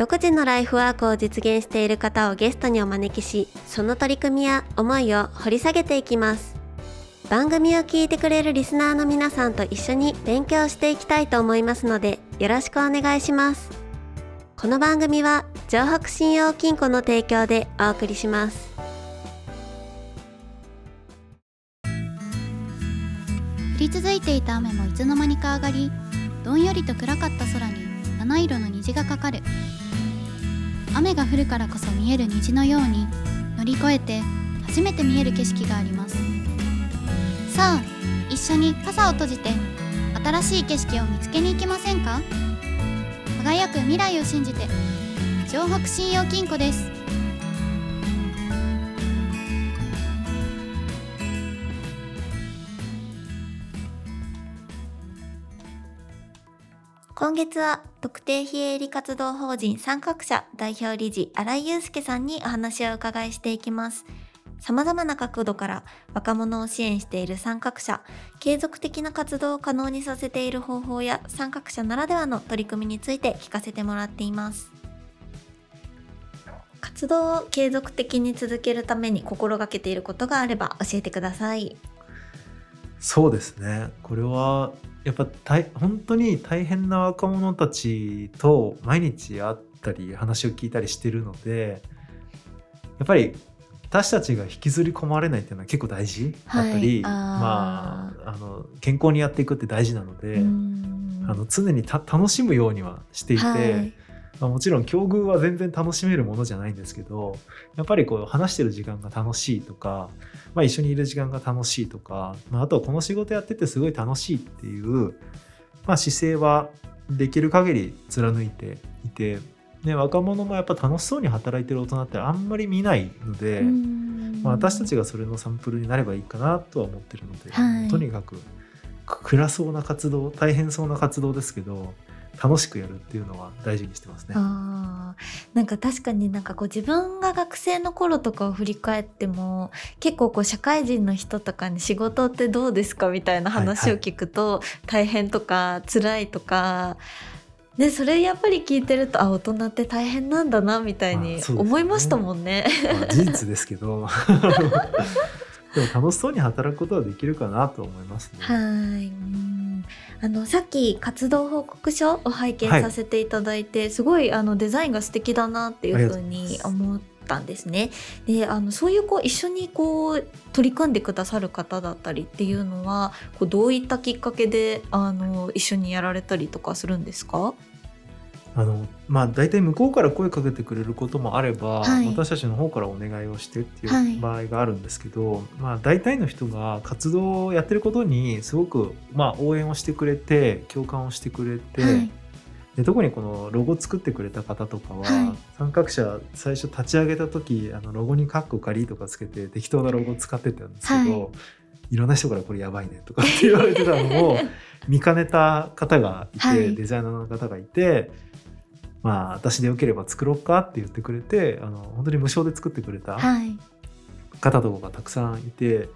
独自のライフワークを実現している方をゲストにお招きしその取り組みや思いを掘り下げていきます。番組を聞いてくれるリスナーの皆さんと一緒に勉強していきたいと思いますのでよろしくお願いします。この番組は城北信用金庫の提供でお送りします。降り続いていた雨もいつの間にか上がりどんよりと暗かった空に七色の虹がかかる。雨が降るからこそ見える虹のように乗り越えて初めて見える景色があります。さあ一緒に傘を閉じて新しい景色を見つけに行きませんか？輝く未来を信じて城北信用金庫です。今月は特定非営利活動法人参画者代表理事新井祐介さんにお話をお伺いしていきます。様々な角度から若者を支援している参画者継続的な活動を可能にさせている方法や参画者ならではの取り組みについて聞かせてもらっています。活動を継続的に続けるために心がけていることがあれば教えてください。そうですね。これはやっぱ大本当に大変な若者たちと毎日会ったり話を聞いたりしてるのでやっぱり私たちが引きずり込まれないっていうのは結構大事だったり、はいあー。まああの健康にやっていくって大事なので、うん。あの常にた楽しむようにはしていて、はい。まあ、もちろん境遇は全然楽しめるものじゃないんですけどやっぱりこう話してる時間が楽しいとか、まあ、一緒にいる時間が楽しいとか、まあ、あとはこの仕事やっててすごい楽しいっていう、まあ、姿勢はできる限り貫いていてで若者もやっぱ楽しそうに働いてる大人ってあんまり見ないので、まあ、私たちがそれのサンプルになればいいかなとは思ってるので、はい。とにかくく暗そうな活動大変そうな活動ですけど楽しくやるっていうのは大事にしてますね。あー。なんか確かになんかこう自分が学生の頃とかを振り返っても結構こう社会人の人とかに仕事ってどうですかみたいな話を聞くと、大変とか辛いとか。でそれやっぱり聞いてるとあ大人って大変なんだなみたいに思いましたもんね。まあ事実ですけど。でも楽しそうに働くことはできるかなと思いますね。はい。うんあのさっき活動報告書を拝見はいさせていただいて、すごいあのデザインが素敵だなっていうふうに思ったんですね。であのそういうこう一緒にこう取り組んでくださる方だったりっていうのはこうどういったきっかけであの一緒にやられたりとかするんですか？あのまあ大体向こうから声かけてくれることもあれば、はい。私たちの方からお願いをしてってはい。いう場合があるんですけど、まあ大体の人が活動をやってることにすごくまあ応援をしてくれて共感をしてくれて、はい。で特にこのロゴ作ってくれた方とかは、はい。参画者最初立ち上げた時あのロゴにカッコ仮とかつけて適当なロゴ使ってたんですけど、、はい。ろんな人からこれやばいねとかって言われてたのを見かねた方がいて、はいデザイナーの方がいて。まあ、私でよければ作ろうかって言ってくれてあの本当に無償で作ってくれたはい。方とかがたくさんいて、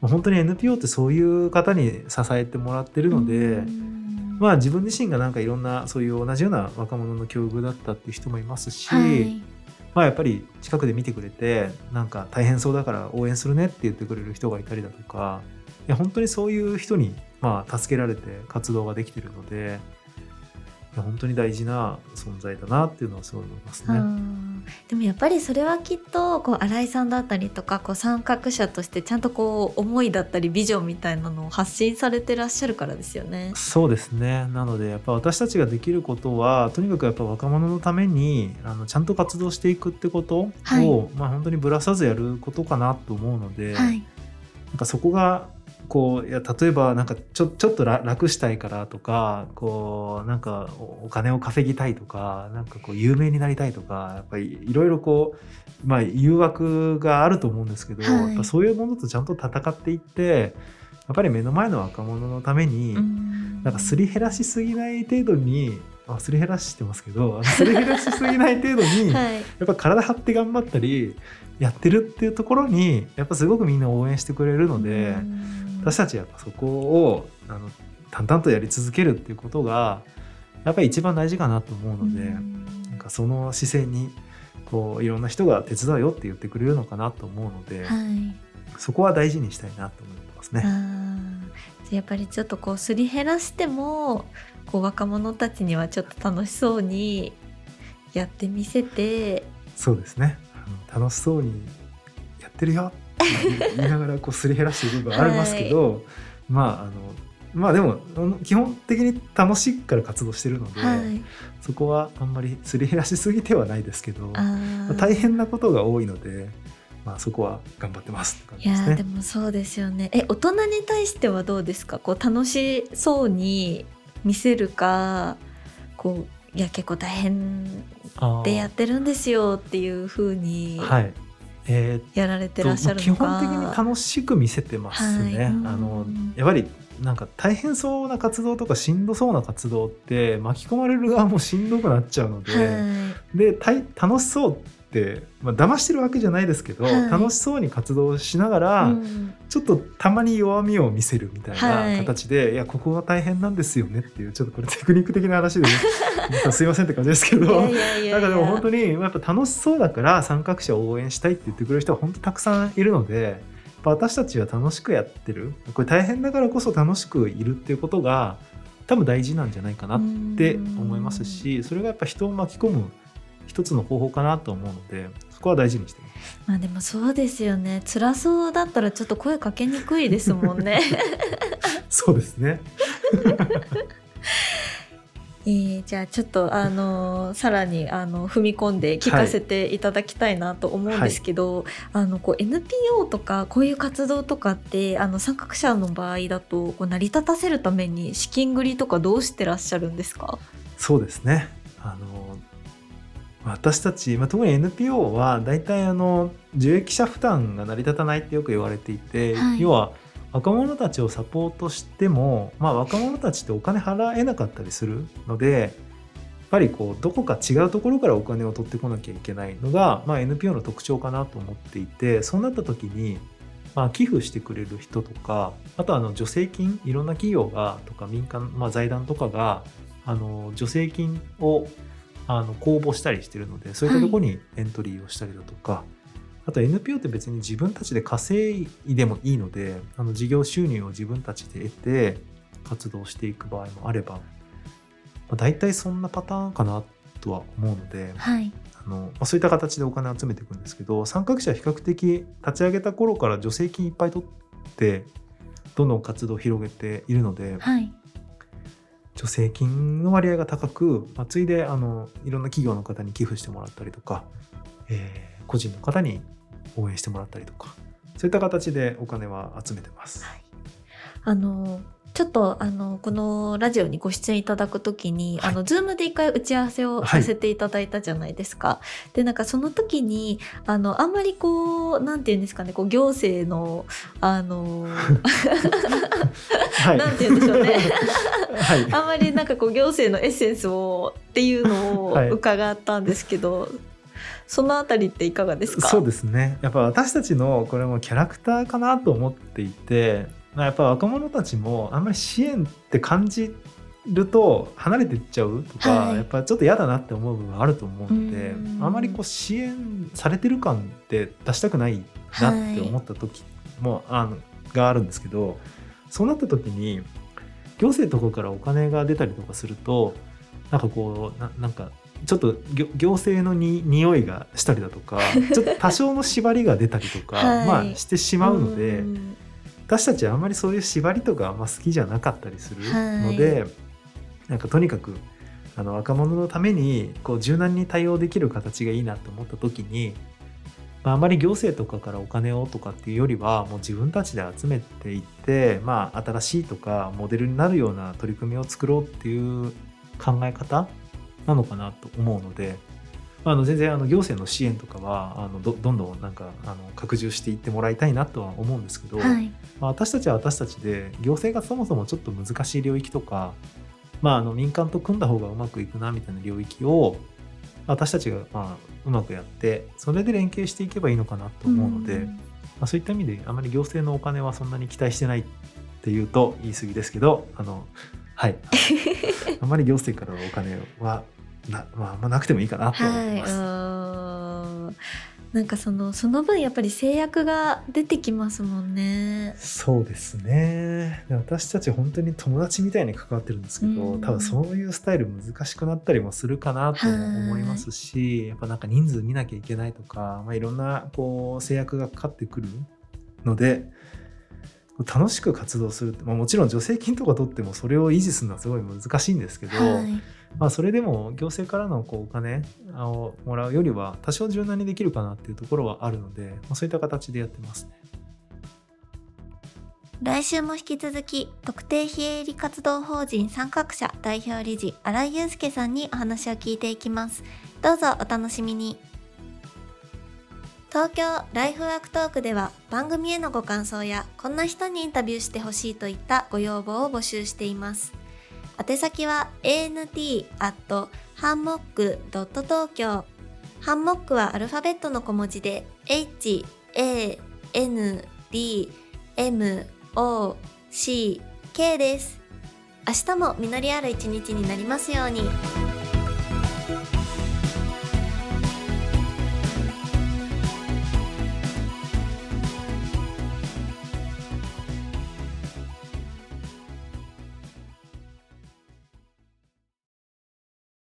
まあ本当に NPO ってそういう方に支えてもらってるので、うん。まあ自分自身がなんかいろんなそういう同じような若者の境遇だったっていう人もいますし、はい。まあやっぱり近くで見てくれてなんか大変そうだから応援するねって言ってくれる人がいたりだとかいや本当にそういう人にまあ助けられて活動ができてるので本当に大事な存在だなっていうのはすごい思いますね。うんでもやっぱりそれはきっとこう新井さんだったりとかこう参画者としてちゃんとこう思いだったりビジョンみたいなのを発信されてらっしゃるからですよね。そうですねなのでやっぱ私たちができることはとにかくやっぱ若者のためにあのちゃんと活動していくってことを、はいまあ、本当にぶらさずやることかなと思うので、はい、なんかそこがこういや例えばなんかちょちょっとら楽したいからとかこうなんかおお金を稼ぎたいとかなんかこう有名になりたいとかやっぱりいろいろこう、まあ、誘惑があると思うんですけど、はい。やっぱそういうものとちゃんと戦っていってやっぱり目の前の若者のために、なんかすり減らしすぎない程度にあすり減らしてますけどすり減らしすぎない程度に、はい。やっぱ体張って頑張ったりやってるっていうところにやっぱすごくみんな応援してくれるので、私たちやっぱそこをあの淡々とやり続けるっていうことがやっぱり一番大事かなと思うので、なんかその姿勢にこういろんな人が手伝うよって言ってくれるのかなと思うので、はい。そこは大事にしたいなと思ってますあね。やっぱりちょっとこうすり減らしてもこう若者たちにはちょっと楽しそうにやってみせてそうですね。楽しそうにやってるよって言いながらこう すり減らしている部分ありますけど、まああのまあでも基本的に楽しいから活動してるので、はい。そこはあんまりすり減らしすぎてはないですけど大変なことが多いので、まあ、そこは頑張ってますって感いじですね。やーでもそうですよね。え大人に対してはどうですか？こう楽しそうに見せるかこういや結構大変でやってるんですよっていう風にはい。えーっやられてとらっしゃる基のか、本的に楽しく見せてますね。はい。あのやっぱりなんか大変そうな活動とかしんどそうな活動って巻き込まれる側もしんどくなっちゃうので、はでたい楽しそうまあ騙してるわけじゃないですけど、はい。楽しそうに活動しながら、い、うん。ちょっとたまに弱みを見せるみたいはい。な形で、い、やここが大変なんですよねっていうちょっとこれテクニック的な話で、ね、すいませんって感じですけど。なんかでも本当にやっぱ楽しそうだから参画者を応援したいって言ってくれる人は本当たくさんいるのでやっぱ私たちは楽しくやってる。これ大変だからこそ楽しくいるっていうことが多分大事なんじゃないかなって思いますしそれがやっぱ人を巻き込む一つの方法かなと思うのでそこは大事にしてます。まあでもそうですよね辛そうだったらちょっと声かけにくいですもんね そうですね。えーじゃあちょっとあのーさらにあの踏み込んで聞かせていただきたいなと思うんですけど、あのこう NPO とかこういう活動とかってあの参画者の場合だとこう成り立たせるために資金繰りとかどうしてらっしゃるんですか？そうですね。あの私たち、まあ、特に NPO は大体あの受益者負担が成り立たないってよく言われていて、はい。要は若者たちをサポートしても、まあ、若者たちってお金払えなかったりするのでやっぱりこうどこか違うところからお金を取ってこなきゃいけないのが、まあ、NPO の特徴かなと思っていてそうなった時に、まあ、寄付してくれる人とかあとはあの助成金いろんな企業がとか民間、まあ、財団とかがあの助成金をあの公募したりしてるのでそういったところにエントリーをしたりだとか、あと NPO って別に自分たちで稼いでもいいのであの事業収入を自分たちで得て活動していく場合もあれば、まあ、大体そんなパターンかなとは思うのではい。あの、まあ、そういった形でお金を集めていくんですけど参画者は比較的立ち上げた頃から助成金いっぱい取ってどんどん活動を広げているので、はい助成金の割合が高く、まあ、ついであのいろんな企業の方に寄付してもらったりとか、えー個人の方に応援してもらったりとかそういった形でお金は集めてます。はいあのちょっとあのこのラジオにご出演いただくときに、はい。あのズームで一回打ち合わせをさせていただいたじゃないですか。でなんかその時にあのあんまりこうなんていうんですかねこう行政のあのはい、なんて言うんでしょうね。はい、あんまりなんかこう行政のエッセンスをっていうのを はい。伺ったんですけど、そのあたりっていかがですか？そうですね。やっぱ私たちのこれもキャラクターかなと思っていてまあやっぱ若者たちもあんまり支援って感じると離れていっちゃうとか、はい。やっぱちょっと嫌だなって思う部分あると思うのでうん。あまりこう支援されてる感って出したくないなって思った時も、あのがあるんですけどそうなった時に行政とかからお金が出たりとかするとなんかこうななんかちょっと行行政のに匂いがしたりだとか ちょっと多少の縛りが出たりとか、はい。まあしてしまうのでん私たちはあんまりそういう縛りとかあんま好きじゃなかったりするので、なんかとにかくあの若者のためにこう柔軟に対応できる形がいいなと思った時にまあ、あまり行政とかからお金をとかっていうよりはもう自分たちで集めていって、まあ、新しいとかモデルになるような取り組みを作ろうっていう考え方なのかなと思うので、まあ、あの全然あの行政の支援とかはあのどどんどんなんかあの拡充していってもらいたいなとは思うんですけど、はい。まあ、私たちは私たちで行政がそもそもちょっと難しい領域とか、まあ、あの民間と組んだ方がうまくいくなみたいな領域を私たちがまあうまくやってそれで連携していけばいいのかなと思うので、ん。まあ、そういった意味であまり行政のお金はそんなに期待してないっていうと言い過ぎですけどあのはい。あまり行政からのお金はな,、まあ、あんまなくてもいいかなと思はいいます。うん。なんかそのその分やっぱり制約が出てきますもんね。そうですね。で私たち本当に友達みたいに関わってるんですけど、うん。多分そういうスタイル難しくなったりもするかなとも思いますしやっぱなんか人数見なきゃいけないとか、まあ、いろんなこう制約がかかってくるので楽しく活動するって、まあ、もちろん助成金とか取ってもそれを維持するのはすごい難しいんですけど、はいまあ、それでも行政からのこうお金をもらうよりは多少柔軟にできるかなっていうところはあるので、まあ、そういった形でやってますね。来週も引き続き特定非営利活動法人参画者代表理事新井祐介さんにお話を聞いていきます。どうぞお楽しみに。東京ライフワークトークでは番組へのご感想やこんな人にインタビューしてほしいといったご要望を募集しています。宛先は ant hanmock.tokyo ハンモックはアルファベットの小文字で h a n d m o c k です。明日も実りある一日になりますように。